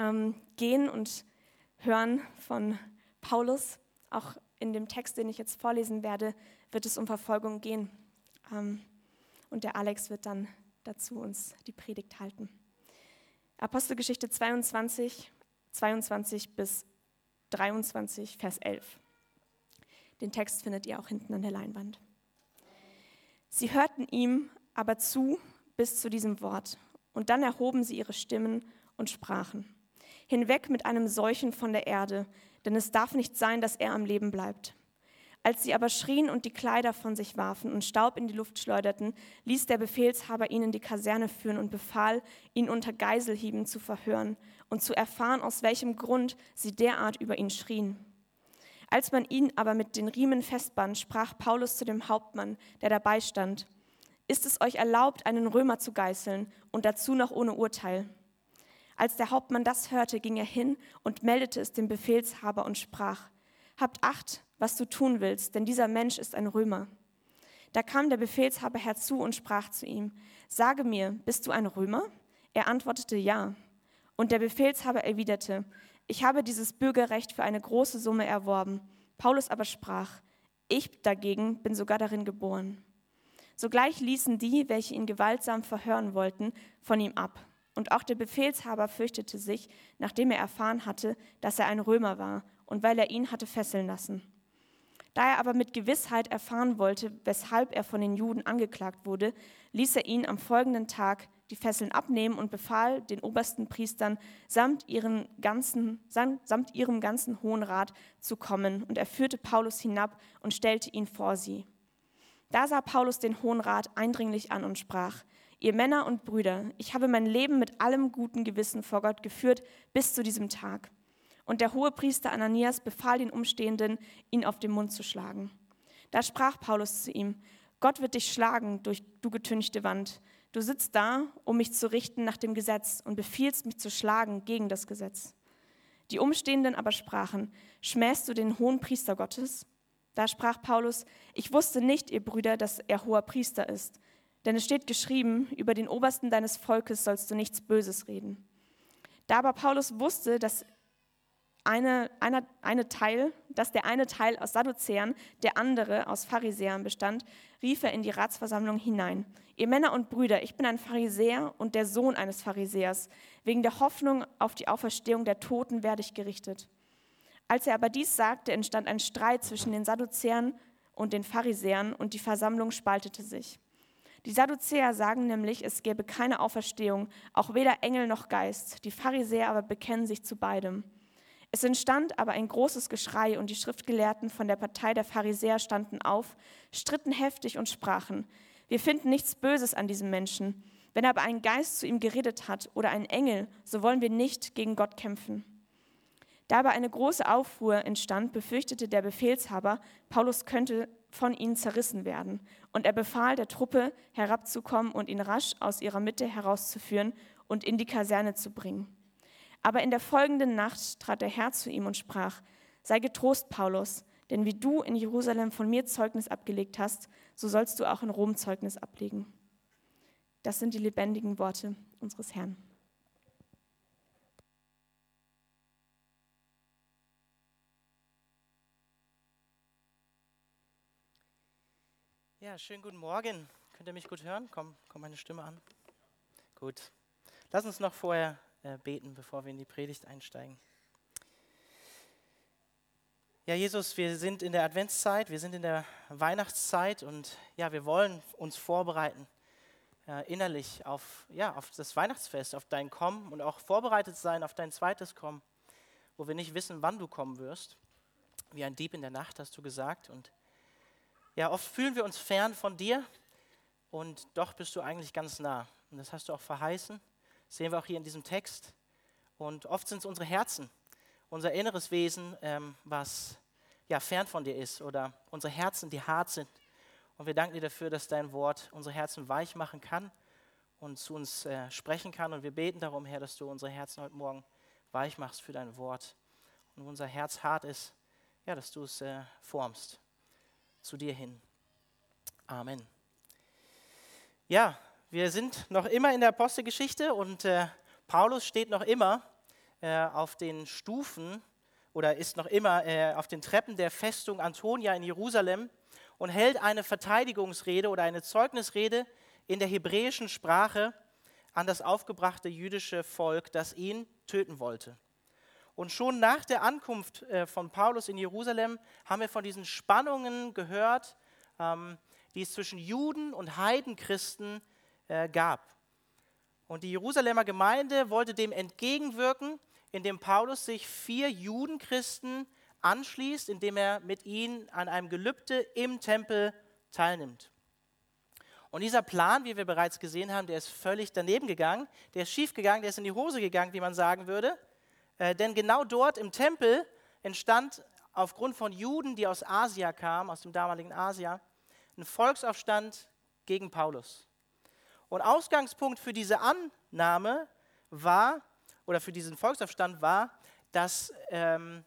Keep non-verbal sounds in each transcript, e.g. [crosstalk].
ähm, gehen und hören von Paulus. Auch in dem Text, den ich jetzt vorlesen werde, wird es um Verfolgung gehen. Ähm, und der Alex wird dann dazu uns die Predigt halten. Apostelgeschichte 22, 22 bis 23, Vers 11. Den Text findet ihr auch hinten an der Leinwand. Sie hörten ihm aber zu bis zu diesem Wort, und dann erhoben sie ihre Stimmen und sprachen. Hinweg mit einem Seuchen von der Erde, denn es darf nicht sein, dass er am Leben bleibt. Als sie aber schrien und die Kleider von sich warfen und Staub in die Luft schleuderten, ließ der Befehlshaber ihn in die Kaserne führen und befahl, ihn unter Geiselhieben zu verhören und zu erfahren, aus welchem Grund sie derart über ihn schrien. Als man ihn aber mit den Riemen festband, sprach Paulus zu dem Hauptmann, der dabei stand, ist es euch erlaubt, einen Römer zu geißeln und dazu noch ohne Urteil? Als der Hauptmann das hörte, ging er hin und meldete es dem Befehlshaber und sprach, Habt Acht, was du tun willst, denn dieser Mensch ist ein Römer. Da kam der Befehlshaber herzu und sprach zu ihm, Sage mir, bist du ein Römer? Er antwortete ja. Und der Befehlshaber erwiderte, Ich habe dieses Bürgerrecht für eine große Summe erworben. Paulus aber sprach, Ich dagegen bin sogar darin geboren. Sogleich ließen die, welche ihn gewaltsam verhören wollten, von ihm ab. Und auch der Befehlshaber fürchtete sich, nachdem er erfahren hatte, dass er ein Römer war und weil er ihn hatte fesseln lassen. Da er aber mit Gewissheit erfahren wollte, weshalb er von den Juden angeklagt wurde, ließ er ihn am folgenden Tag die Fesseln abnehmen und befahl den obersten Priestern samt, ihren ganzen, samt ihrem ganzen Hohen Rat zu kommen. Und er führte Paulus hinab und stellte ihn vor sie. Da sah Paulus den Hohen Rat eindringlich an und sprach, Ihr Männer und Brüder, ich habe mein Leben mit allem guten Gewissen vor Gott geführt bis zu diesem Tag. Und der hohe Priester Ananias befahl den Umstehenden, ihn auf den Mund zu schlagen. Da sprach Paulus zu ihm, Gott wird dich schlagen durch du getünchte Wand. Du sitzt da, um mich zu richten nach dem Gesetz und befiehlst mich zu schlagen gegen das Gesetz. Die Umstehenden aber sprachen, schmähst du den hohen Priester Gottes? Da sprach Paulus, ich wusste nicht, ihr Brüder, dass er hoher Priester ist. Denn es steht geschrieben, über den Obersten deines Volkes sollst du nichts Böses reden. Da aber Paulus wusste, dass eine, eine, eine Teil, dass der eine Teil aus Sadduzäern, der andere aus Pharisäern bestand, rief er in die Ratsversammlung hinein. Ihr Männer und Brüder, ich bin ein Pharisäer und der Sohn eines Pharisäers. Wegen der Hoffnung auf die Auferstehung der Toten werde ich gerichtet. Als er aber dies sagte, entstand ein Streit zwischen den Sadduzäern und den Pharisäern und die Versammlung spaltete sich. Die Sadduzäer sagen nämlich, es gäbe keine Auferstehung, auch weder Engel noch Geist. Die Pharisäer aber bekennen sich zu beidem. Es entstand aber ein großes Geschrei und die Schriftgelehrten von der Partei der Pharisäer standen auf, stritten heftig und sprachen, wir finden nichts Böses an diesem Menschen. Wenn aber ein Geist zu ihm geredet hat oder ein Engel, so wollen wir nicht gegen Gott kämpfen. Da aber eine große Aufruhr entstand, befürchtete der Befehlshaber, Paulus könnte von ihnen zerrissen werden. Und er befahl der Truppe, herabzukommen und ihn rasch aus ihrer Mitte herauszuführen und in die Kaserne zu bringen. Aber in der folgenden Nacht trat der Herr zu ihm und sprach, sei getrost, Paulus, denn wie du in Jerusalem von mir Zeugnis abgelegt hast, so sollst du auch in Rom Zeugnis ablegen. Das sind die lebendigen Worte unseres Herrn. Ja, schönen guten Morgen. Könnt ihr mich gut hören? Komm, komm meine Stimme an. Gut. Lass uns noch vorher äh, beten, bevor wir in die Predigt einsteigen. Ja, Jesus, wir sind in der Adventszeit, wir sind in der Weihnachtszeit und ja, wir wollen uns vorbereiten äh, innerlich auf, ja, auf das Weihnachtsfest, auf dein Kommen und auch vorbereitet sein auf dein zweites Kommen, wo wir nicht wissen, wann du kommen wirst. Wie ein Dieb in der Nacht, hast du gesagt. Und ja, oft fühlen wir uns fern von dir und doch bist du eigentlich ganz nah. Und das hast du auch verheißen. Das sehen wir auch hier in diesem Text. Und oft sind es unsere Herzen, unser inneres Wesen, ähm, was ja fern von dir ist oder unsere Herzen, die hart sind. Und wir danken dir dafür, dass dein Wort unsere Herzen weich machen kann und zu uns äh, sprechen kann. Und wir beten darum, Herr, dass du unsere Herzen heute Morgen weich machst für dein Wort. Und wo unser Herz hart ist, ja, dass du es äh, formst zu dir hin. Amen. Ja, wir sind noch immer in der Apostelgeschichte und äh, Paulus steht noch immer äh, auf den Stufen oder ist noch immer äh, auf den Treppen der Festung Antonia in Jerusalem und hält eine Verteidigungsrede oder eine Zeugnisrede in der hebräischen Sprache an das aufgebrachte jüdische Volk, das ihn töten wollte. Und schon nach der Ankunft äh, von Paulus in Jerusalem haben wir von diesen Spannungen gehört, ähm, die es zwischen Juden und Heidenchristen äh, gab. Und die Jerusalemer Gemeinde wollte dem entgegenwirken, indem Paulus sich vier Judenchristen anschließt, indem er mit ihnen an einem Gelübde im Tempel teilnimmt. Und dieser Plan, wie wir bereits gesehen haben, der ist völlig daneben gegangen, der ist schief gegangen, der ist in die Hose gegangen, wie man sagen würde. Äh, denn genau dort im Tempel entstand aufgrund von Juden, die aus Asia kamen, aus dem damaligen Asia, ein Volksaufstand gegen Paulus. Und Ausgangspunkt für diese Annahme war, oder für diesen Volksaufstand war, dass, ähm,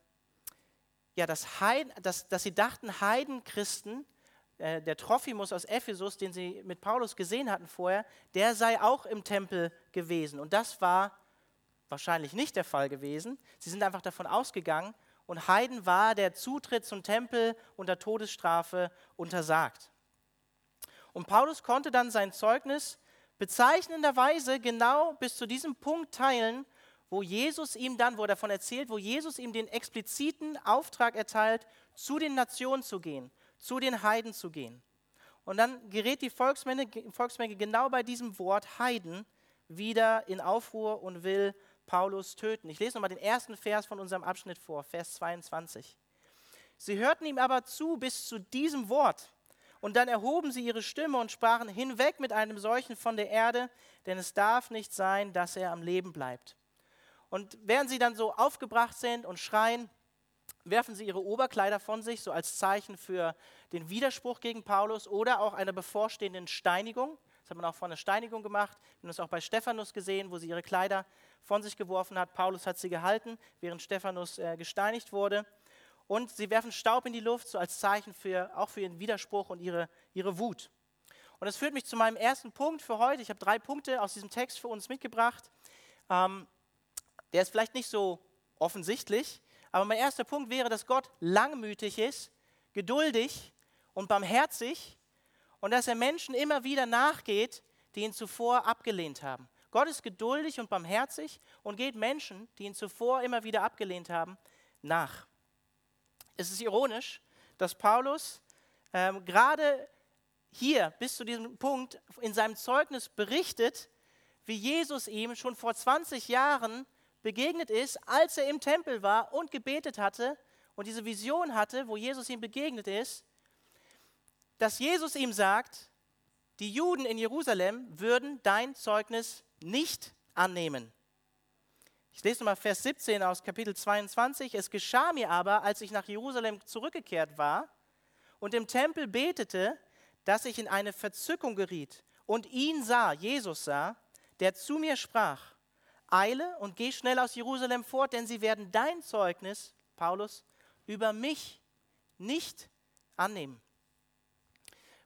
ja, dass, Heiden, dass, dass sie dachten, Heidenchristen, äh, der Trophimus aus Ephesus, den sie mit Paulus gesehen hatten vorher, der sei auch im Tempel gewesen. Und das war wahrscheinlich nicht der Fall gewesen. Sie sind einfach davon ausgegangen und Heiden war der Zutritt zum Tempel unter Todesstrafe untersagt. Und Paulus konnte dann sein Zeugnis bezeichnenderweise genau bis zu diesem Punkt teilen, wo Jesus ihm dann, wo er davon erzählt, wo Jesus ihm den expliziten Auftrag erteilt, zu den Nationen zu gehen, zu den Heiden zu gehen. Und dann gerät die Volksmenge, Volksmenge genau bei diesem Wort Heiden wieder in Aufruhr und will Paulus töten. Ich lese nochmal den ersten Vers von unserem Abschnitt vor, Vers 22. Sie hörten ihm aber zu bis zu diesem Wort. Und dann erhoben sie ihre Stimme und sprachen hinweg mit einem solchen von der Erde, denn es darf nicht sein, dass er am Leben bleibt. Und während sie dann so aufgebracht sind und schreien, werfen sie ihre Oberkleider von sich, so als Zeichen für den Widerspruch gegen Paulus oder auch einer bevorstehenden Steinigung. Das hat man auch vor einer Steinigung gemacht. Wir haben das auch bei Stephanus gesehen, wo sie ihre Kleider von sich geworfen hat. Paulus hat sie gehalten, während Stephanus äh, gesteinigt wurde. Und sie werfen Staub in die Luft, so als Zeichen für, auch für ihren Widerspruch und ihre, ihre Wut. Und das führt mich zu meinem ersten Punkt für heute. Ich habe drei Punkte aus diesem Text für uns mitgebracht. Ähm, der ist vielleicht nicht so offensichtlich, aber mein erster Punkt wäre, dass Gott langmütig ist, geduldig und barmherzig und dass er Menschen immer wieder nachgeht, die ihn zuvor abgelehnt haben. Gott ist geduldig und barmherzig und geht Menschen, die ihn zuvor immer wieder abgelehnt haben, nach. Es ist ironisch, dass Paulus ähm, gerade hier bis zu diesem Punkt in seinem Zeugnis berichtet, wie Jesus ihm schon vor 20 Jahren begegnet ist, als er im Tempel war und gebetet hatte und diese Vision hatte, wo Jesus ihm begegnet ist, dass Jesus ihm sagt, die Juden in Jerusalem würden dein Zeugnis nicht annehmen. Ich lese nochmal Vers 17 aus Kapitel 22. Es geschah mir aber, als ich nach Jerusalem zurückgekehrt war und im Tempel betete, dass ich in eine Verzückung geriet und ihn sah, Jesus sah, der zu mir sprach, eile und geh schnell aus Jerusalem fort, denn sie werden dein Zeugnis, Paulus, über mich nicht annehmen.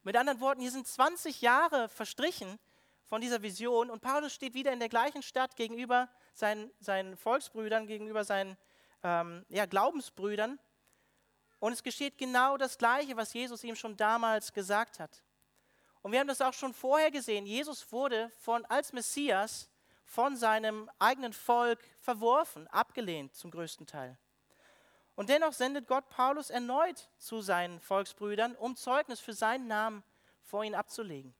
Mit anderen Worten, hier sind 20 Jahre verstrichen von dieser Vision und Paulus steht wieder in der gleichen Stadt gegenüber seinen, seinen Volksbrüdern, gegenüber seinen ähm, ja, Glaubensbrüdern. Und es geschieht genau das Gleiche, was Jesus ihm schon damals gesagt hat. Und wir haben das auch schon vorher gesehen. Jesus wurde von, als Messias von seinem eigenen Volk verworfen, abgelehnt zum größten Teil. Und dennoch sendet Gott Paulus erneut zu seinen Volksbrüdern, um Zeugnis für seinen Namen vor ihnen abzulegen.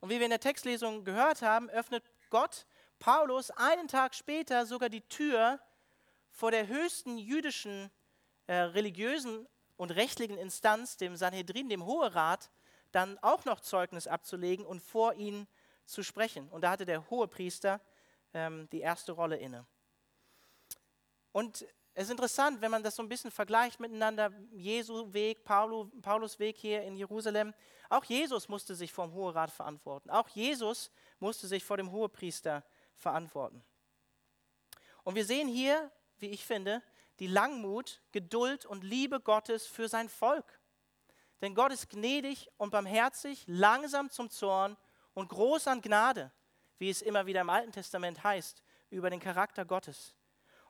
Und wie wir in der Textlesung gehört haben, öffnet Gott Paulus einen Tag später sogar die Tür vor der höchsten jüdischen äh, religiösen und rechtlichen Instanz, dem Sanhedrin, dem Hoherat, dann auch noch Zeugnis abzulegen und vor ihnen zu sprechen. Und da hatte der Hohepriester ähm, die erste Rolle inne. Und es ist interessant, wenn man das so ein bisschen vergleicht miteinander, Jesu Weg, Paulus, Paulus Weg hier in Jerusalem. Auch Jesus musste sich vor dem Hoherat verantworten. Auch Jesus musste sich vor dem Hohepriester verantworten. Und wir sehen hier, wie ich finde, die Langmut, Geduld und Liebe Gottes für sein Volk. Denn Gott ist gnädig und barmherzig, langsam zum Zorn und groß an Gnade, wie es immer wieder im Alten Testament heißt, über den Charakter Gottes.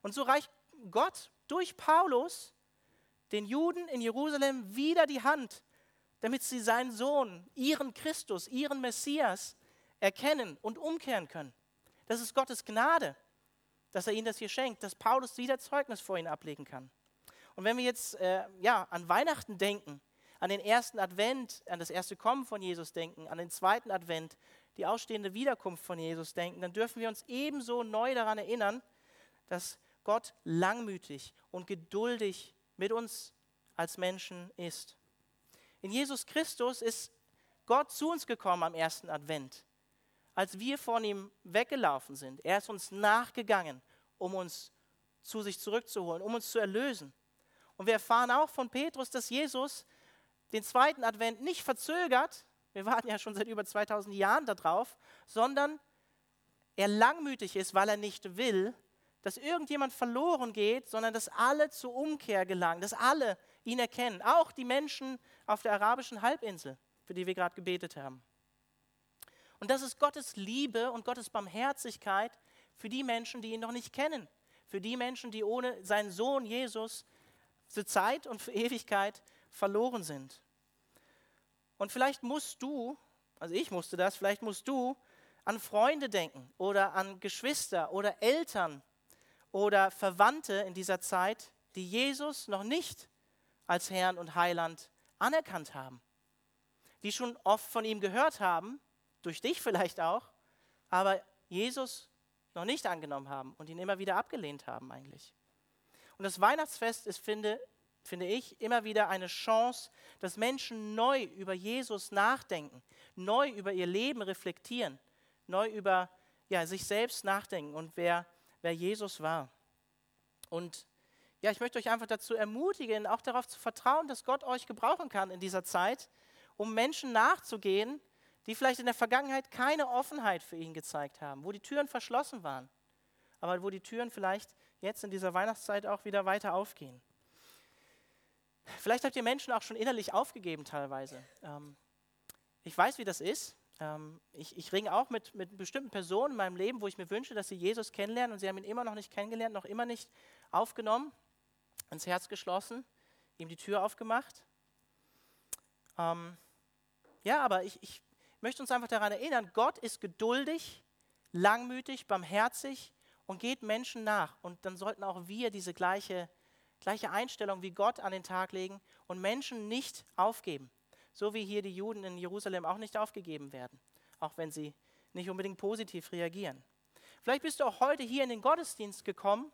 Und so reicht Gott durch Paulus den Juden in Jerusalem wieder die Hand, damit sie seinen Sohn, ihren Christus, ihren Messias erkennen und umkehren können. Das ist Gottes Gnade, dass er ihnen das hier schenkt, dass Paulus wieder Zeugnis vor ihnen ablegen kann. Und wenn wir jetzt äh, ja, an Weihnachten denken, an den ersten Advent, an das erste Kommen von Jesus denken, an den zweiten Advent, die ausstehende Wiederkunft von Jesus denken, dann dürfen wir uns ebenso neu daran erinnern, dass Gott langmütig und geduldig mit uns als Menschen ist. In Jesus Christus ist Gott zu uns gekommen am ersten Advent, als wir von ihm weggelaufen sind. Er ist uns nachgegangen, um uns zu sich zurückzuholen, um uns zu erlösen. Und wir erfahren auch von Petrus, dass Jesus den zweiten Advent nicht verzögert, wir warten ja schon seit über 2000 Jahren darauf, sondern er langmütig ist, weil er nicht will, dass irgendjemand verloren geht, sondern dass alle zur Umkehr gelangen, dass alle ihn erkennen, auch die Menschen auf der arabischen Halbinsel, für die wir gerade gebetet haben. Und das ist Gottes Liebe und Gottes Barmherzigkeit für die Menschen, die ihn noch nicht kennen, für die Menschen, die ohne seinen Sohn Jesus zur Zeit und für Ewigkeit verloren sind. Und vielleicht musst du, also ich musste das, vielleicht musst du an Freunde denken oder an Geschwister oder Eltern oder Verwandte in dieser Zeit, die Jesus noch nicht als Herrn und Heiland anerkannt haben, die schon oft von ihm gehört haben, durch dich vielleicht auch, aber Jesus noch nicht angenommen haben und ihn immer wieder abgelehnt haben eigentlich. Und das Weihnachtsfest ist, finde, finde ich, immer wieder eine Chance, dass Menschen neu über Jesus nachdenken, neu über ihr Leben reflektieren, neu über ja, sich selbst nachdenken und wer, wer Jesus war. Und ja, ich möchte euch einfach dazu ermutigen, auch darauf zu vertrauen, dass Gott euch gebrauchen kann in dieser Zeit, um Menschen nachzugehen, die vielleicht in der Vergangenheit keine Offenheit für ihn gezeigt haben, wo die Türen verschlossen waren, aber wo die Türen vielleicht jetzt in dieser Weihnachtszeit auch wieder weiter aufgehen. Vielleicht habt ihr Menschen auch schon innerlich aufgegeben teilweise. Ähm, ich weiß, wie das ist. Ähm, ich, ich ringe auch mit, mit bestimmten Personen in meinem Leben, wo ich mir wünsche, dass sie Jesus kennenlernen und sie haben ihn immer noch nicht kennengelernt, noch immer nicht aufgenommen, ins Herz geschlossen, ihm die Tür aufgemacht. Ähm, ja, aber ich, ich möchte uns einfach daran erinnern, Gott ist geduldig, langmütig, barmherzig und geht Menschen nach. Und dann sollten auch wir diese gleiche gleiche Einstellung wie Gott an den Tag legen und Menschen nicht aufgeben. So wie hier die Juden in Jerusalem auch nicht aufgegeben werden, auch wenn sie nicht unbedingt positiv reagieren. Vielleicht bist du auch heute hier in den Gottesdienst gekommen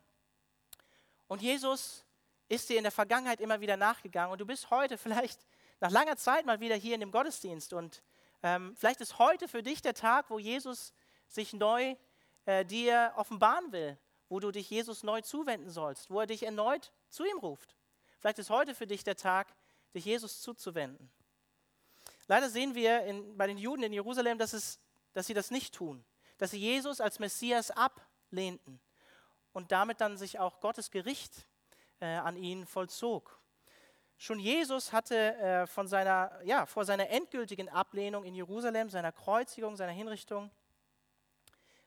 und Jesus ist dir in der Vergangenheit immer wieder nachgegangen und du bist heute vielleicht nach langer Zeit mal wieder hier in dem Gottesdienst und ähm, vielleicht ist heute für dich der Tag, wo Jesus sich neu äh, dir offenbaren will, wo du dich Jesus neu zuwenden sollst, wo er dich erneut zu ihm ruft. Vielleicht ist heute für dich der Tag, dich Jesus zuzuwenden. Leider sehen wir in, bei den Juden in Jerusalem, dass, es, dass sie das nicht tun, dass sie Jesus als Messias ablehnten und damit dann sich auch Gottes Gericht äh, an ihnen vollzog. Schon Jesus hatte äh, von seiner, ja, vor seiner endgültigen Ablehnung in Jerusalem, seiner Kreuzigung, seiner Hinrichtung,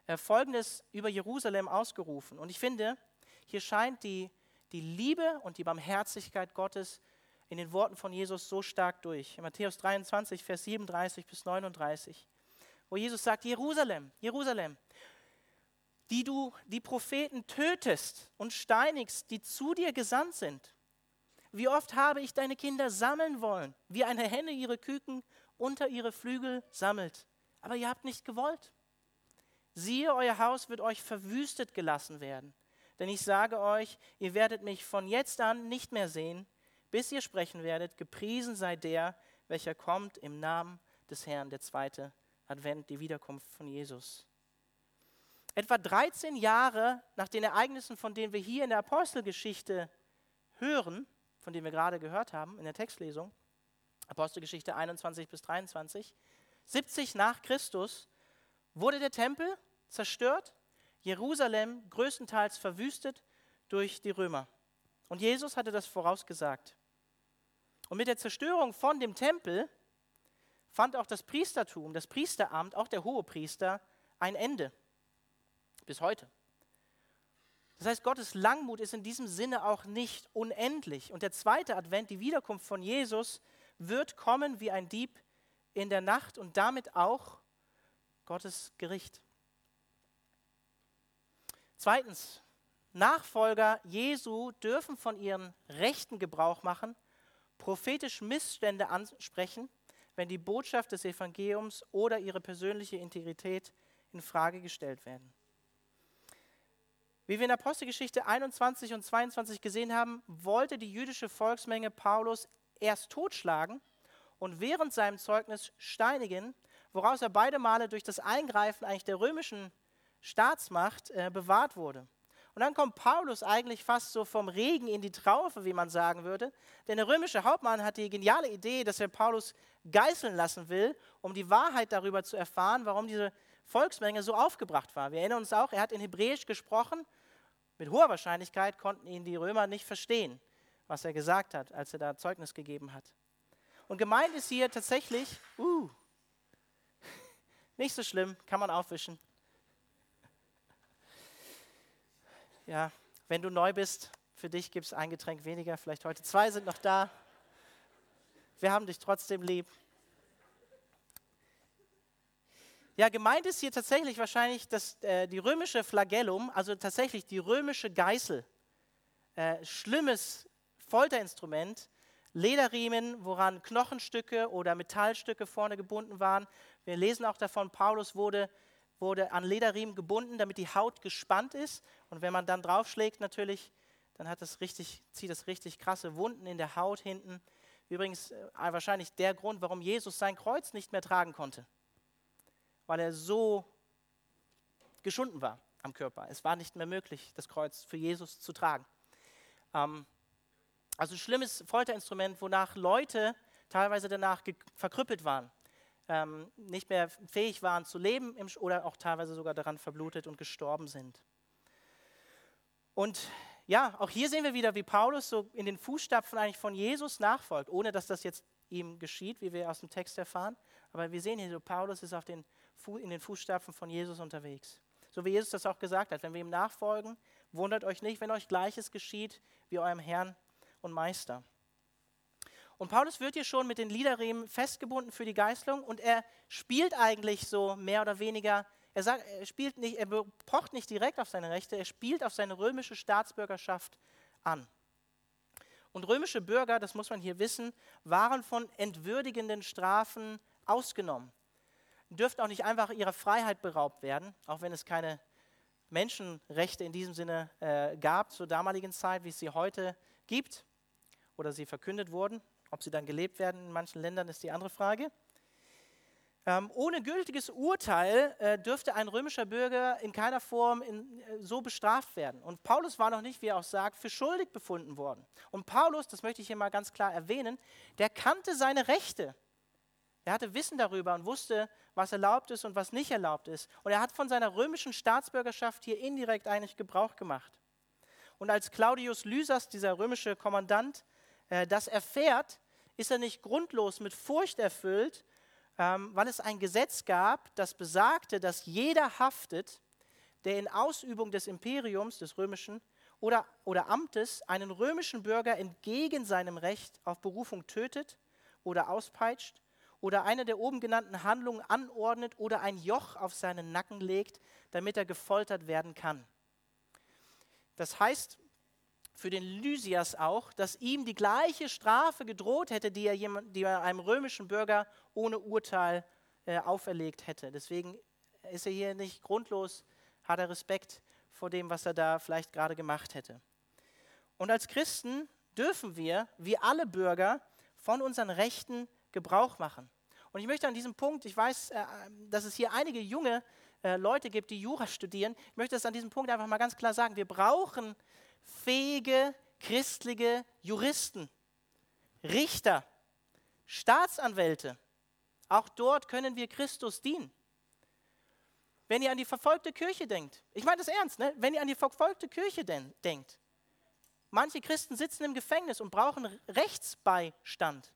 äh, Folgendes über Jerusalem ausgerufen. Und ich finde, hier scheint die die Liebe und die Barmherzigkeit Gottes in den Worten von Jesus so stark durch. In Matthäus 23, Vers 37 bis 39, wo Jesus sagt, Jerusalem, Jerusalem, die du die Propheten tötest und steinigst, die zu dir gesandt sind. Wie oft habe ich deine Kinder sammeln wollen, wie eine Henne ihre Küken unter ihre Flügel sammelt. Aber ihr habt nicht gewollt. Siehe, euer Haus wird euch verwüstet gelassen werden. Denn ich sage euch, ihr werdet mich von jetzt an nicht mehr sehen, bis ihr sprechen werdet, gepriesen sei der, welcher kommt im Namen des Herrn, der zweite Advent, die Wiederkunft von Jesus. Etwa 13 Jahre nach den Ereignissen, von denen wir hier in der Apostelgeschichte hören, von denen wir gerade gehört haben in der Textlesung, Apostelgeschichte 21 bis 23, 70 nach Christus, wurde der Tempel zerstört Jerusalem größtenteils verwüstet durch die Römer. Und Jesus hatte das vorausgesagt. Und mit der Zerstörung von dem Tempel fand auch das Priestertum, das Priesteramt, auch der Hohepriester, ein Ende. Bis heute. Das heißt, Gottes Langmut ist in diesem Sinne auch nicht unendlich. Und der zweite Advent, die Wiederkunft von Jesus, wird kommen wie ein Dieb in der Nacht und damit auch Gottes Gericht. Zweitens, Nachfolger Jesu dürfen von ihren Rechten Gebrauch machen, prophetisch Missstände ansprechen, wenn die Botschaft des Evangeliums oder ihre persönliche Integrität in Frage gestellt werden. Wie wir in Apostelgeschichte 21 und 22 gesehen haben, wollte die jüdische Volksmenge Paulus erst totschlagen und während seinem Zeugnis steinigen, woraus er beide Male durch das Eingreifen eigentlich der römischen Staatsmacht äh, bewahrt wurde. Und dann kommt Paulus eigentlich fast so vom Regen in die Traufe, wie man sagen würde. Denn der römische Hauptmann hat die geniale Idee, dass er Paulus geißeln lassen will, um die Wahrheit darüber zu erfahren, warum diese Volksmenge so aufgebracht war. Wir erinnern uns auch, er hat in Hebräisch gesprochen. Mit hoher Wahrscheinlichkeit konnten ihn die Römer nicht verstehen, was er gesagt hat, als er da Zeugnis gegeben hat. Und gemeint ist hier tatsächlich, uh, [laughs] nicht so schlimm, kann man aufwischen. Ja, wenn du neu bist, für dich gibt es ein Getränk weniger, vielleicht heute zwei sind noch da. Wir haben dich trotzdem lieb. Ja, gemeint ist hier tatsächlich wahrscheinlich das, äh, die römische Flagellum, also tatsächlich die römische Geißel. Äh, schlimmes Folterinstrument, Lederriemen, woran Knochenstücke oder Metallstücke vorne gebunden waren. Wir lesen auch davon, Paulus wurde wurde an Lederriemen gebunden, damit die Haut gespannt ist. Und wenn man dann draufschlägt, natürlich, dann hat das richtig, zieht das richtig krasse Wunden in der Haut hinten. Übrigens äh, wahrscheinlich der Grund, warum Jesus sein Kreuz nicht mehr tragen konnte. Weil er so geschunden war am Körper. Es war nicht mehr möglich, das Kreuz für Jesus zu tragen. Ähm, also schlimmes Folterinstrument, wonach Leute teilweise danach verkrüppelt waren ähm, nicht mehr fähig waren zu leben oder auch teilweise sogar daran verblutet und gestorben sind. Und ja, auch hier sehen wir wieder, wie Paulus so in den Fußstapfen eigentlich von Jesus nachfolgt, ohne dass das jetzt ihm geschieht, wie wir aus dem Text erfahren. Aber wir sehen hier so, Paulus ist auf den in den Fußstapfen von Jesus unterwegs. So wie Jesus das auch gesagt hat, wenn wir ihm nachfolgen, wundert euch nicht, wenn euch Gleiches geschieht wie eurem Herrn und Meister. Und Paulus wird hier schon mit den Liederriemen festgebunden für die Geißlung und er spielt eigentlich so mehr oder weniger, er, sagt, er, spielt nicht, er pocht nicht direkt auf seine Rechte, er spielt auf seine römische Staatsbürgerschaft an. Und römische Bürger, das muss man hier wissen, waren von entwürdigenden Strafen ausgenommen. Dürften auch nicht einfach ihrer Freiheit beraubt werden, auch wenn es keine Menschenrechte in diesem Sinne äh, gab zur damaligen Zeit, wie es sie heute gibt oder sie verkündet wurden. Ob sie dann gelebt werden in manchen Ländern, ist die andere Frage. Ähm, ohne gültiges Urteil äh, dürfte ein römischer Bürger in keiner Form in, äh, so bestraft werden. Und Paulus war noch nicht, wie er auch sagt, für schuldig befunden worden. Und Paulus, das möchte ich hier mal ganz klar erwähnen, der kannte seine Rechte. Er hatte Wissen darüber und wusste, was erlaubt ist und was nicht erlaubt ist. Und er hat von seiner römischen Staatsbürgerschaft hier indirekt eigentlich Gebrauch gemacht. Und als Claudius Lysas, dieser römische Kommandant, das erfährt, ist er nicht grundlos mit Furcht erfüllt, ähm, weil es ein Gesetz gab, das besagte, dass jeder haftet, der in Ausübung des Imperiums, des römischen, oder, oder Amtes einen römischen Bürger entgegen seinem Recht auf Berufung tötet oder auspeitscht oder eine der oben genannten Handlungen anordnet oder ein Joch auf seinen Nacken legt, damit er gefoltert werden kann. Das heißt, für den Lysias auch, dass ihm die gleiche Strafe gedroht hätte, die er, jemand, die er einem römischen Bürger ohne Urteil äh, auferlegt hätte. Deswegen ist er hier nicht grundlos, hat er Respekt vor dem, was er da vielleicht gerade gemacht hätte. Und als Christen dürfen wir, wie alle Bürger, von unseren Rechten Gebrauch machen. Und ich möchte an diesem Punkt, ich weiß, äh, dass es hier einige junge äh, Leute gibt, die Jura studieren, ich möchte das an diesem Punkt einfach mal ganz klar sagen. Wir brauchen fähige christliche Juristen, Richter, Staatsanwälte. Auch dort können wir Christus dienen. Wenn ihr an die verfolgte Kirche denkt, ich meine das ernst, ne? wenn ihr an die verfolgte Kirche den, denkt, manche Christen sitzen im Gefängnis und brauchen Rechtsbeistand,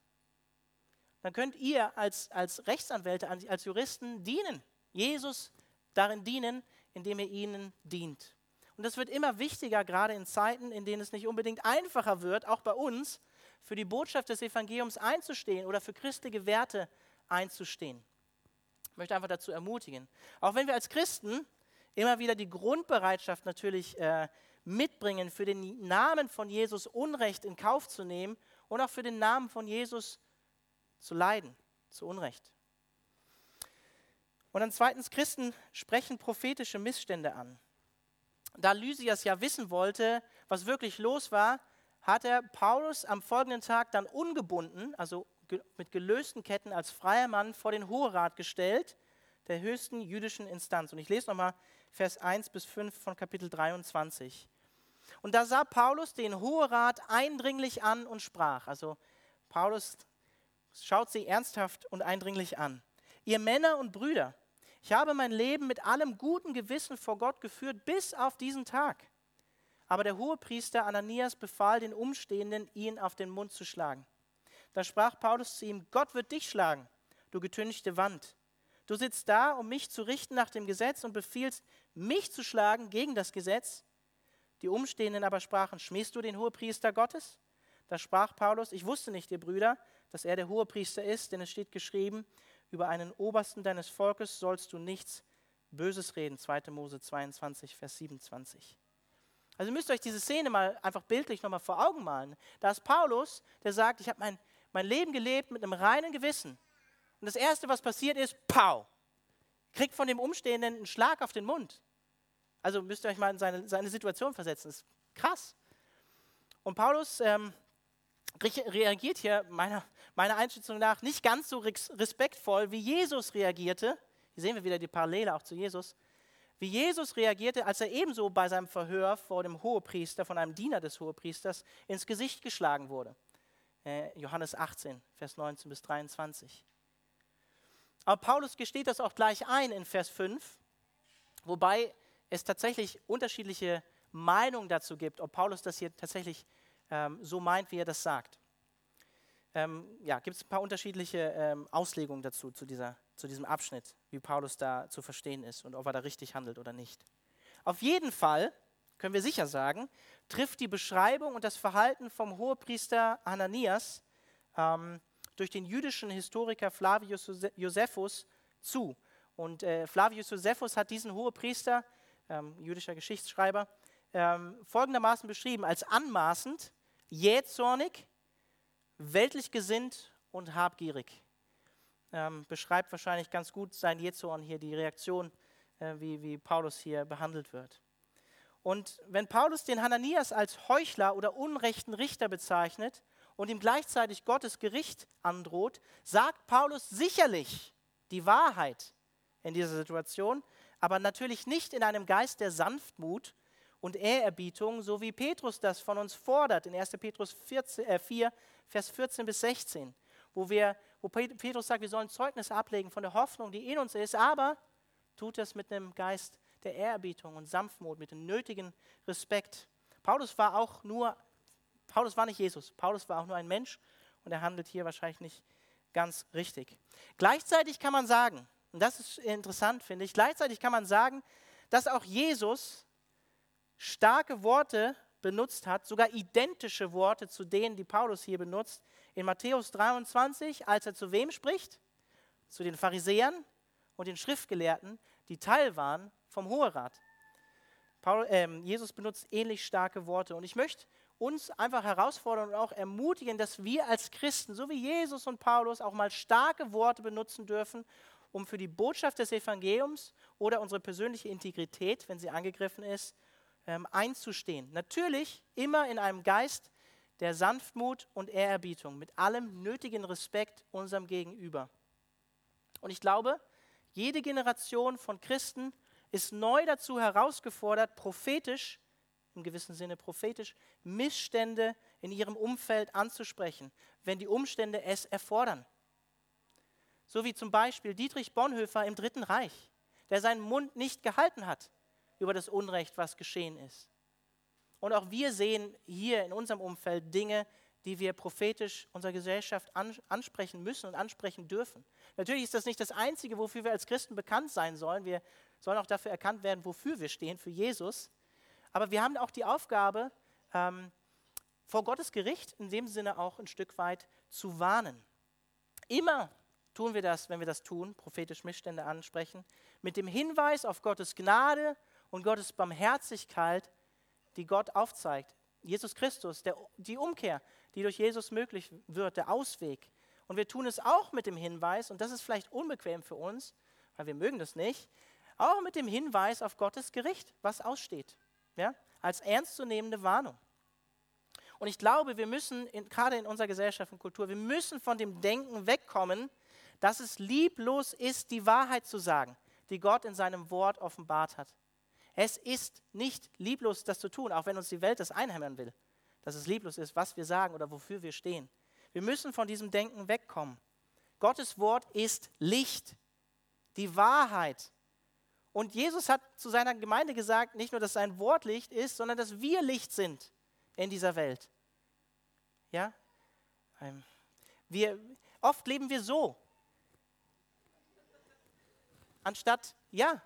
dann könnt ihr als, als Rechtsanwälte, als Juristen dienen, Jesus darin dienen, indem ihr ihnen dient. Und das wird immer wichtiger, gerade in Zeiten, in denen es nicht unbedingt einfacher wird, auch bei uns, für die Botschaft des Evangeliums einzustehen oder für christliche Werte einzustehen. Ich möchte einfach dazu ermutigen. Auch wenn wir als Christen immer wieder die Grundbereitschaft natürlich äh, mitbringen, für den Namen von Jesus Unrecht in Kauf zu nehmen und auch für den Namen von Jesus zu leiden, zu Unrecht. Und dann zweitens, Christen sprechen prophetische Missstände an. Da Lysias ja wissen wollte, was wirklich los war, hat er Paulus am folgenden Tag dann ungebunden, also mit gelösten Ketten als freier Mann vor den Hoherat gestellt, der höchsten jüdischen Instanz. Und ich lese nochmal Vers 1 bis 5 von Kapitel 23. Und da sah Paulus den Hoherat eindringlich an und sprach, also Paulus schaut sie ernsthaft und eindringlich an. Ihr Männer und Brüder, ich habe mein Leben mit allem guten Gewissen vor Gott geführt bis auf diesen Tag. Aber der Hohepriester Ananias befahl den Umstehenden, ihn auf den Mund zu schlagen. Da sprach Paulus zu ihm, Gott wird dich schlagen, du getünchte Wand. Du sitzt da, um mich zu richten nach dem Gesetz und befiehlst, mich zu schlagen gegen das Gesetz. Die Umstehenden aber sprachen, schmähst du den Hohepriester Gottes? Da sprach Paulus, ich wusste nicht, ihr Brüder, dass er der Hohepriester ist, denn es steht geschrieben, über einen Obersten deines Volkes sollst du nichts Böses reden. 2. Mose 22, Vers 27. Also ihr müsst euch diese Szene mal einfach bildlich nochmal vor Augen malen. Da ist Paulus, der sagt, ich habe mein, mein Leben gelebt mit einem reinen Gewissen. Und das Erste, was passiert ist, pau, kriegt von dem Umstehenden einen Schlag auf den Mund. Also müsst ihr euch mal in seine, seine Situation versetzen. Das ist krass. Und Paulus ähm, reagiert hier meiner, meiner Einschätzung nach nicht ganz so respektvoll, wie Jesus reagierte. Hier sehen wir wieder die Parallele auch zu Jesus. Wie Jesus reagierte, als er ebenso bei seinem Verhör vor dem Hohepriester, von einem Diener des Hohepriesters, ins Gesicht geschlagen wurde. Äh, Johannes 18, Vers 19 bis 23. Aber Paulus gesteht das auch gleich ein in Vers 5, wobei es tatsächlich unterschiedliche Meinungen dazu gibt, ob Paulus das hier tatsächlich ähm, so meint, wie er das sagt. Ähm, ja, gibt es ein paar unterschiedliche ähm, Auslegungen dazu, zu, dieser, zu diesem Abschnitt, wie Paulus da zu verstehen ist und ob er da richtig handelt oder nicht. Auf jeden Fall können wir sicher sagen, trifft die Beschreibung und das Verhalten vom Hohepriester Ananias ähm, durch den jüdischen Historiker Flavius Josephus zu. Und äh, Flavius Josephus hat diesen Hohepriester, ähm, jüdischer Geschichtsschreiber, ähm, folgendermaßen beschrieben als anmaßend, jähzornig, weltlich gesinnt und habgierig. Ähm, beschreibt wahrscheinlich ganz gut sein Jezorn hier, die Reaktion, äh, wie, wie Paulus hier behandelt wird. Und wenn Paulus den Hananias als Heuchler oder unrechten Richter bezeichnet und ihm gleichzeitig Gottes Gericht androht, sagt Paulus sicherlich die Wahrheit in dieser Situation, aber natürlich nicht in einem Geist der Sanftmut und Ehrerbietung, so wie Petrus das von uns fordert in 1. Petrus 14, äh 4, Vers 14 bis 16, wo, wir, wo Petrus sagt, wir sollen Zeugnis ablegen von der Hoffnung, die in uns ist, aber tut es mit einem Geist der Ehrerbietung und Sanftmut, mit dem nötigen Respekt. Paulus war auch nur, Paulus war nicht Jesus, Paulus war auch nur ein Mensch und er handelt hier wahrscheinlich nicht ganz richtig. Gleichzeitig kann man sagen, und das ist interessant, finde ich, gleichzeitig kann man sagen, dass auch Jesus starke Worte benutzt hat, sogar identische Worte zu denen, die Paulus hier benutzt. In Matthäus 23, als er zu wem spricht? Zu den Pharisäern und den Schriftgelehrten, die Teil waren vom Hoherat. Paul, äh, Jesus benutzt ähnlich starke Worte. Und ich möchte uns einfach herausfordern und auch ermutigen, dass wir als Christen, so wie Jesus und Paulus, auch mal starke Worte benutzen dürfen, um für die Botschaft des Evangeliums oder unsere persönliche Integrität, wenn sie angegriffen ist, ähm, einzustehen. Natürlich immer in einem Geist der Sanftmut und Ehrerbietung, mit allem nötigen Respekt unserem Gegenüber. Und ich glaube, jede Generation von Christen ist neu dazu herausgefordert, prophetisch, im gewissen Sinne prophetisch, Missstände in ihrem Umfeld anzusprechen, wenn die Umstände es erfordern. So wie zum Beispiel Dietrich Bonhoeffer im Dritten Reich, der seinen Mund nicht gehalten hat über das Unrecht, was geschehen ist. Und auch wir sehen hier in unserem Umfeld Dinge, die wir prophetisch unserer Gesellschaft ansprechen müssen und ansprechen dürfen. Natürlich ist das nicht das Einzige, wofür wir als Christen bekannt sein sollen. Wir sollen auch dafür erkannt werden, wofür wir stehen, für Jesus. aber wir haben auch die Aufgabe, ähm, vor Gottes Gericht in dem Sinne auch ein Stück weit zu warnen. Immer tun wir das, wenn wir das tun, prophetisch Missstände ansprechen, mit dem Hinweis auf Gottes Gnade und Gottes Barmherzigkeit, die Gott aufzeigt. Jesus Christus, der, die Umkehr, die durch Jesus möglich wird, der Ausweg. Und wir tun es auch mit dem Hinweis, und das ist vielleicht unbequem für uns, weil wir mögen das nicht, auch mit dem Hinweis auf Gottes Gericht, was aussteht, ja, als ernstzunehmende Warnung. Und ich glaube, wir müssen, in, gerade in unserer Gesellschaft und Kultur, wir müssen von dem Denken wegkommen, dass es lieblos ist, die Wahrheit zu sagen, die Gott in seinem Wort offenbart hat. Es ist nicht lieblos, das zu tun, auch wenn uns die Welt das einhämmern will, dass es lieblos ist, was wir sagen oder wofür wir stehen. Wir müssen von diesem Denken wegkommen. Gottes Wort ist Licht, die Wahrheit. Und Jesus hat zu seiner Gemeinde gesagt, nicht nur, dass sein Wort Licht ist, sondern dass wir Licht sind in dieser Welt. Ja? Ähm, wir, oft leben wir so. Anstatt, ja,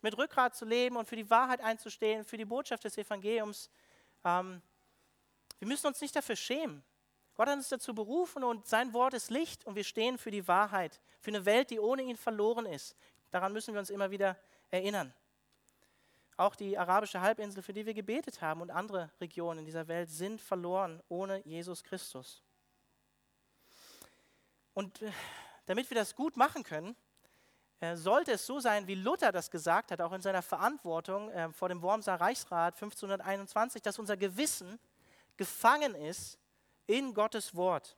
mit Rückgrat zu leben und für die Wahrheit einzustehen, für die Botschaft des Evangeliums. Ähm, wir müssen uns nicht dafür schämen. Gott hat uns dazu berufen und sein Wort ist Licht und wir stehen für die Wahrheit, für eine Welt, die ohne ihn verloren ist. Daran müssen wir uns immer wieder erinnern. Auch die arabische Halbinsel, für die wir gebetet haben, und andere Regionen in dieser Welt sind verloren ohne Jesus Christus. Und äh, damit wir das gut machen können, sollte es so sein, wie Luther das gesagt hat, auch in seiner Verantwortung äh, vor dem Wormser Reichsrat 1521, dass unser Gewissen gefangen ist in Gottes Wort.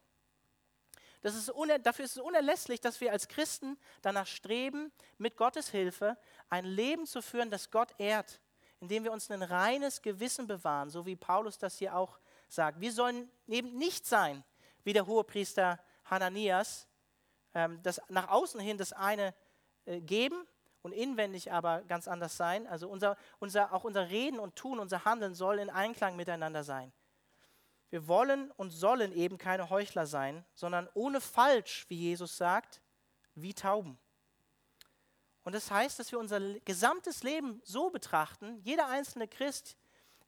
Ist dafür ist es unerlässlich, dass wir als Christen danach streben, mit Gottes Hilfe ein Leben zu führen, das Gott ehrt, indem wir uns ein reines Gewissen bewahren, so wie Paulus das hier auch sagt. Wir sollen eben nicht sein wie der Hohepriester Hananias, ähm, das nach außen hin das eine äh, geben und inwendig aber ganz anders sein. Also unser, unser, auch unser Reden und Tun, unser Handeln soll in Einklang miteinander sein. Wir wollen und sollen eben keine Heuchler sein, sondern ohne falsch, wie Jesus sagt, wie Tauben. Und das heißt, dass wir unser gesamtes Leben so betrachten, jeder einzelne Christ,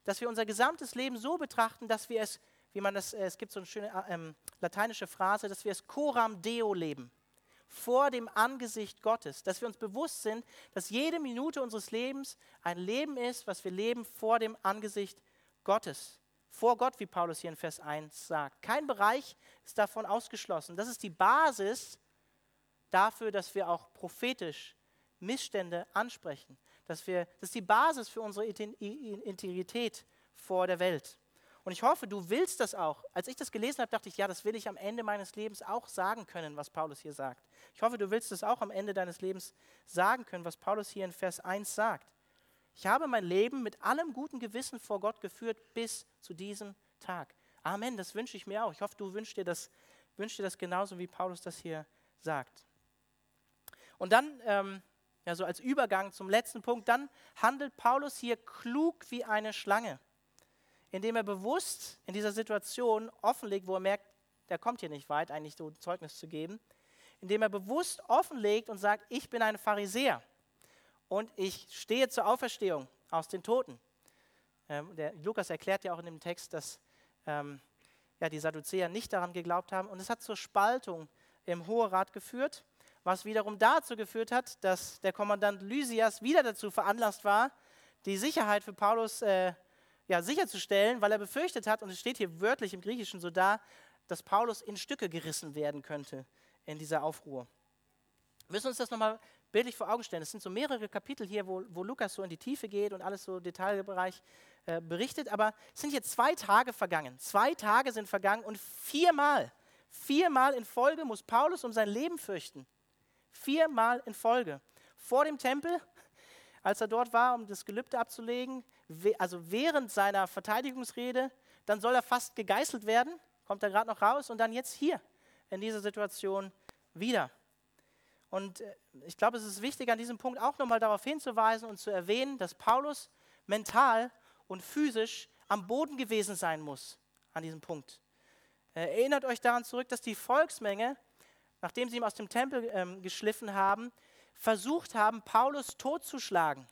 dass wir unser gesamtes Leben so betrachten, dass wir es, wie man das, äh, es gibt so eine schöne äh, ähm, lateinische Phrase, dass wir es coram deo leben vor dem Angesicht Gottes, dass wir uns bewusst sind, dass jede Minute unseres Lebens ein Leben ist, was wir leben vor dem Angesicht Gottes. Vor Gott, wie Paulus hier in Vers 1 sagt. Kein Bereich ist davon ausgeschlossen. Das ist die Basis dafür, dass wir auch prophetisch Missstände ansprechen. Dass wir, das ist die Basis für unsere Integrität vor der Welt. Und ich hoffe, du willst das auch. Als ich das gelesen habe, dachte ich, ja, das will ich am Ende meines Lebens auch sagen können, was Paulus hier sagt. Ich hoffe, du willst es auch am Ende deines Lebens sagen können, was Paulus hier in Vers 1 sagt. Ich habe mein Leben mit allem guten Gewissen vor Gott geführt bis zu diesem Tag. Amen, das wünsche ich mir auch. Ich hoffe, du wünschst dir das, wünschst dir das genauso, wie Paulus das hier sagt. Und dann, ähm, ja, so als Übergang zum letzten Punkt, dann handelt Paulus hier klug wie eine Schlange indem er bewusst in dieser Situation offenlegt, wo er merkt, der kommt hier nicht weit, eigentlich so Zeugnis zu geben, indem er bewusst offenlegt und sagt, ich bin ein Pharisäer und ich stehe zur Auferstehung aus den Toten. Ähm, der Lukas erklärt ja auch in dem Text, dass ähm, ja, die Sadduzäer nicht daran geglaubt haben und es hat zur Spaltung im Hoherat geführt, was wiederum dazu geführt hat, dass der Kommandant Lysias wieder dazu veranlasst war, die Sicherheit für Paulus äh, ja, sicherzustellen, weil er befürchtet hat, und es steht hier wörtlich im Griechischen so da, dass Paulus in Stücke gerissen werden könnte in dieser Aufruhr. Wir müssen uns das nochmal bildlich vor Augen stellen. Es sind so mehrere Kapitel hier, wo, wo Lukas so in die Tiefe geht und alles so Detailbereich äh, berichtet, aber es sind hier zwei Tage vergangen. Zwei Tage sind vergangen und viermal, viermal in Folge muss Paulus um sein Leben fürchten. Viermal in Folge. Vor dem Tempel, als er dort war, um das Gelübde abzulegen, also während seiner Verteidigungsrede, dann soll er fast gegeißelt werden, kommt er gerade noch raus und dann jetzt hier in dieser Situation wieder. Und äh, ich glaube, es ist wichtig, an diesem Punkt auch nochmal darauf hinzuweisen und zu erwähnen, dass Paulus mental und physisch am Boden gewesen sein muss an diesem Punkt. Erinnert euch daran zurück, dass die Volksmenge, nachdem sie ihn aus dem Tempel ähm, geschliffen haben, versucht haben, Paulus totzuschlagen.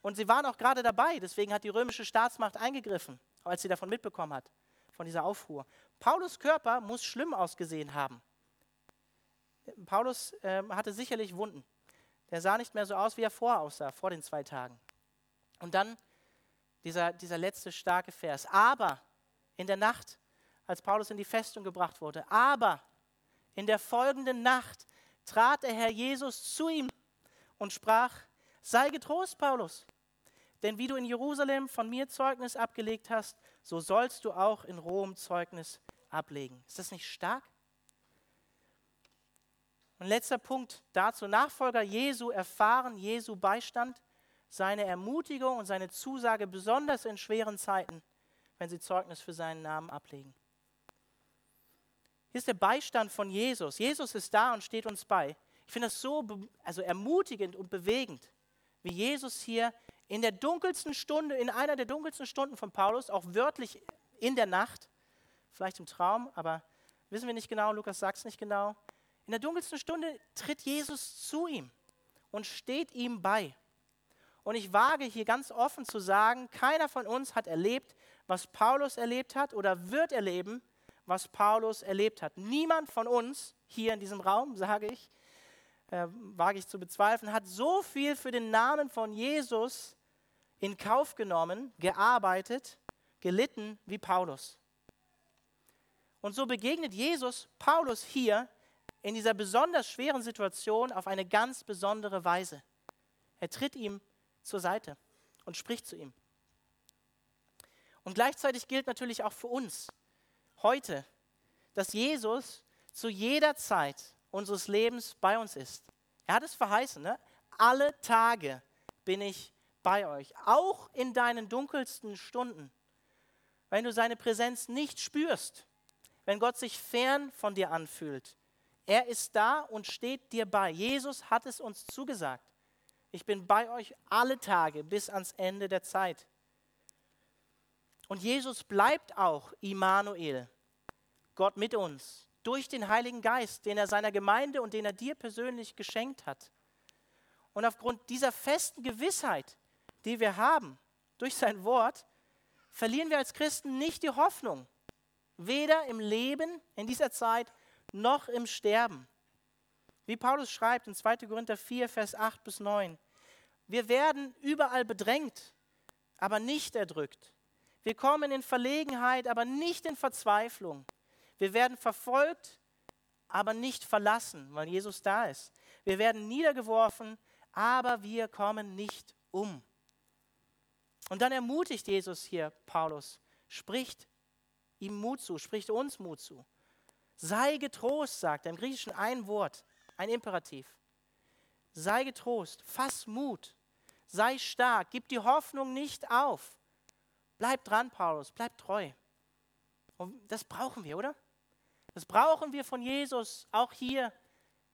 Und sie waren auch gerade dabei, deswegen hat die römische Staatsmacht eingegriffen, als sie davon mitbekommen hat, von dieser Aufruhr. Paulus Körper muss schlimm ausgesehen haben. Paulus äh, hatte sicherlich Wunden. Der sah nicht mehr so aus, wie er vorher aussah, vor den zwei Tagen. Und dann dieser, dieser letzte starke Vers. Aber in der Nacht, als Paulus in die Festung gebracht wurde, aber in der folgenden Nacht trat der Herr Jesus zu ihm und sprach, sei getrost, Paulus, denn wie du in Jerusalem von mir Zeugnis abgelegt hast, so sollst du auch in Rom Zeugnis ablegen. Ist das nicht stark? Und letzter Punkt dazu, Nachfolger Jesu erfahren Jesu Beistand, seine Ermutigung und seine Zusage, besonders in schweren Zeiten, wenn sie Zeugnis für seinen Namen ablegen. Hier ist der Beistand von Jesus. Jesus ist da und steht uns bei. Ich finde das so also ermutigend und bewegend, wie Jesus hier in der dunkelsten Stunde, in einer der dunkelsten Stunden von Paulus, auch wörtlich in der Nacht, vielleicht im Traum, aber wissen wir nicht genau, Lukas sagt es nicht genau. In der dunkelsten Stunde tritt Jesus zu ihm und steht ihm bei. Und ich wage hier ganz offen zu sagen, keiner von uns hat erlebt, was Paulus erlebt hat oder wird erleben, was Paulus erlebt hat. Niemand von uns hier in diesem Raum, [laughs] sage ich, äh, wage ich zu bezweifeln, hat so viel für den Namen von Jesus in Kauf genommen, gearbeitet, gelitten wie Paulus. Und so begegnet Jesus Paulus hier in dieser besonders schweren Situation auf eine ganz besondere Weise. Er tritt ihm zur Seite und spricht zu ihm. Und gleichzeitig gilt natürlich auch für uns, heute, dass Jesus zu jeder Zeit unseres Lebens bei uns ist. Er hat es verheißen, ne? alle Tage bin ich bei euch, auch in deinen dunkelsten Stunden. Wenn du seine Präsenz nicht spürst, wenn Gott sich fern von dir anfühlt, er ist da und steht dir bei. Jesus hat es uns zugesagt. Ich bin bei euch alle Tage bis ans Ende der Zeit. Und Jesus bleibt auch Immanuel, Gott mit uns, durch den Heiligen Geist, den er seiner Gemeinde und den er dir persönlich geschenkt hat. Und aufgrund dieser festen Gewissheit, die wir haben durch sein Wort, verlieren wir als Christen nicht die Hoffnung, weder im Leben in dieser Zeit noch im Sterben. Wie Paulus schreibt in 2. Korinther 4, Vers 8 bis 9. Wir werden überall bedrängt, aber nicht erdrückt. Wir kommen in Verlegenheit, aber nicht in Verzweiflung. Wir werden verfolgt, aber nicht verlassen, weil Jesus da ist. Wir werden niedergeworfen, aber wir kommen nicht um. Und dann ermutigt Jesus hier Paulus, spricht ihm Mut zu, spricht uns Mut zu. Sei getrost, sagt er im Griechischen ein Wort, ein Imperativ. Sei getrost, fass Mut, sei stark, gib die Hoffnung nicht auf. Bleib dran, Paulus, bleib treu. Und das brauchen wir, oder? Das brauchen wir von Jesus, auch hier,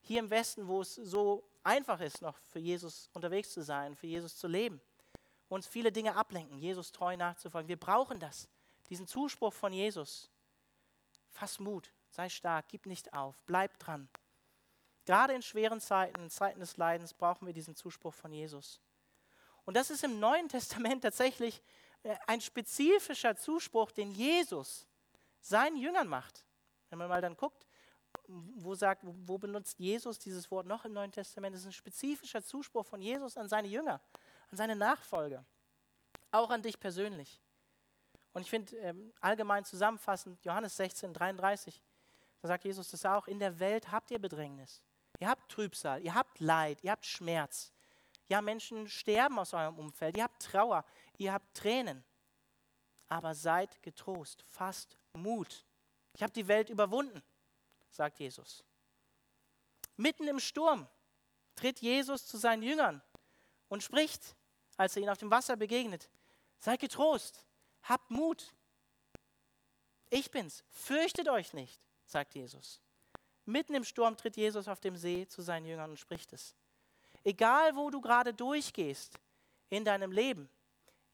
hier im Westen, wo es so einfach ist, noch für Jesus unterwegs zu sein, für Jesus zu leben. Uns viele Dinge ablenken, Jesus treu nachzufolgen. Wir brauchen das, diesen Zuspruch von Jesus. Fass Mut, sei stark, gib nicht auf, bleib dran. Gerade in schweren Zeiten, in Zeiten des Leidens, brauchen wir diesen Zuspruch von Jesus. Und das ist im Neuen [laughs] Testament tatsächlich äh, ein spezifischer Zuspruch, den Jesus seinen Jüngern macht. Wenn man mal dann guckt, wo, sagt, wo benutzt Jesus dieses Wort noch im Neuen Testament? Das ist ein spezifischer Zuspruch von Jesus an seine Jünger, an seine Nachfolger, auch an dich persönlich. Und ich finde ähm, allgemein zusammenfassend, Johannes 16, 33, da sagt Jesus das auch, in der Welt habt ihr Bedrängnis. Ihr habt Trübsal, ihr habt Leid, ihr habt Schmerz. Ja, Menschen sterben aus eurem Umfeld, ihr habt Trauer, ihr habt Tränen. Aber seid getrost, fasst Mut. Ich habe die Welt überwunden, sagt Jesus. Mitten im Sturm tritt Jesus zu seinen Jüngern und spricht, als er ihnen auf dem Wasser begegnet, seid getrost, habt Mut. Ich bin's, fürchtet euch nicht, sagt Jesus. Mitten im Sturm tritt Jesus auf dem See zu seinen Jüngern und spricht es. Egal, wo du gerade durchgehst in deinem Leben,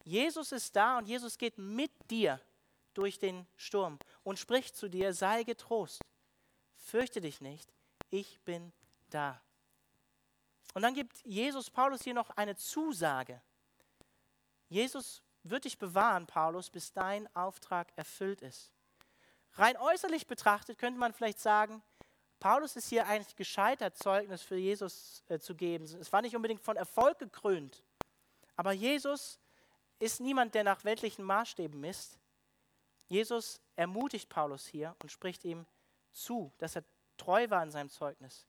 Jesus ist da und Jesus geht mit dir durch den Sturm und spricht zu dir, sei getrost, fürchte dich nicht, ich bin da. Und dann gibt Jesus Paulus hier noch eine Zusage. Jesus wird dich bewahren, Paulus, bis dein Auftrag erfüllt ist. Rein äußerlich betrachtet könnte man vielleicht sagen, Paulus ist hier eigentlich gescheitert, Zeugnis für Jesus äh, zu geben. Es war nicht unbedingt von Erfolg gekrönt. Aber Jesus ist niemand, der nach weltlichen Maßstäben misst. Jesus ermutigt Paulus hier und spricht ihm zu, dass er treu war in seinem Zeugnis.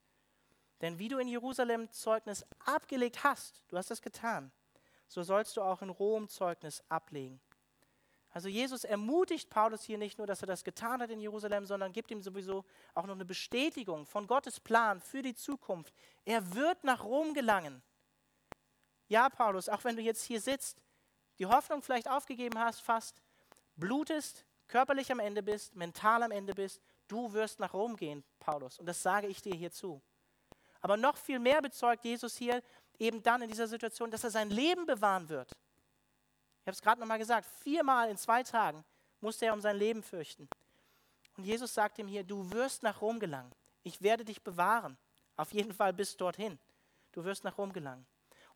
Denn wie du in Jerusalem Zeugnis abgelegt hast, du hast das getan, so sollst du auch in Rom Zeugnis ablegen. Also Jesus ermutigt Paulus hier nicht nur, dass er das getan hat in Jerusalem, sondern gibt ihm sowieso auch noch eine Bestätigung von Gottes Plan für die Zukunft. Er wird nach Rom gelangen. Ja, Paulus, auch wenn du jetzt hier sitzt, die Hoffnung vielleicht aufgegeben hast, fast, blutest, körperlich am Ende bist, mental am Ende bist, du wirst nach Rom gehen, Paulus. Und das sage ich dir hierzu. Aber noch viel mehr bezeugt Jesus hier eben dann in dieser Situation, dass er sein Leben bewahren wird. Ich habe es gerade nochmal gesagt, viermal in zwei Tagen musste er um sein Leben fürchten. Und Jesus sagt ihm hier, du wirst nach Rom gelangen. Ich werde dich bewahren. Auf jeden Fall bis dorthin. Du wirst nach Rom gelangen.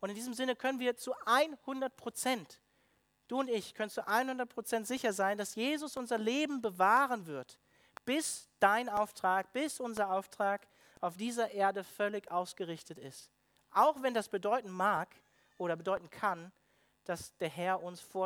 Und in diesem Sinne können wir zu 100 Prozent, du und ich, können zu 100 Prozent sicher sein, dass Jesus unser Leben bewahren wird, bis dein Auftrag, bis unser Auftrag auf dieser Erde völlig ausgerichtet ist. Auch wenn das bedeuten mag oder bedeuten kann, dass der Herr uns vor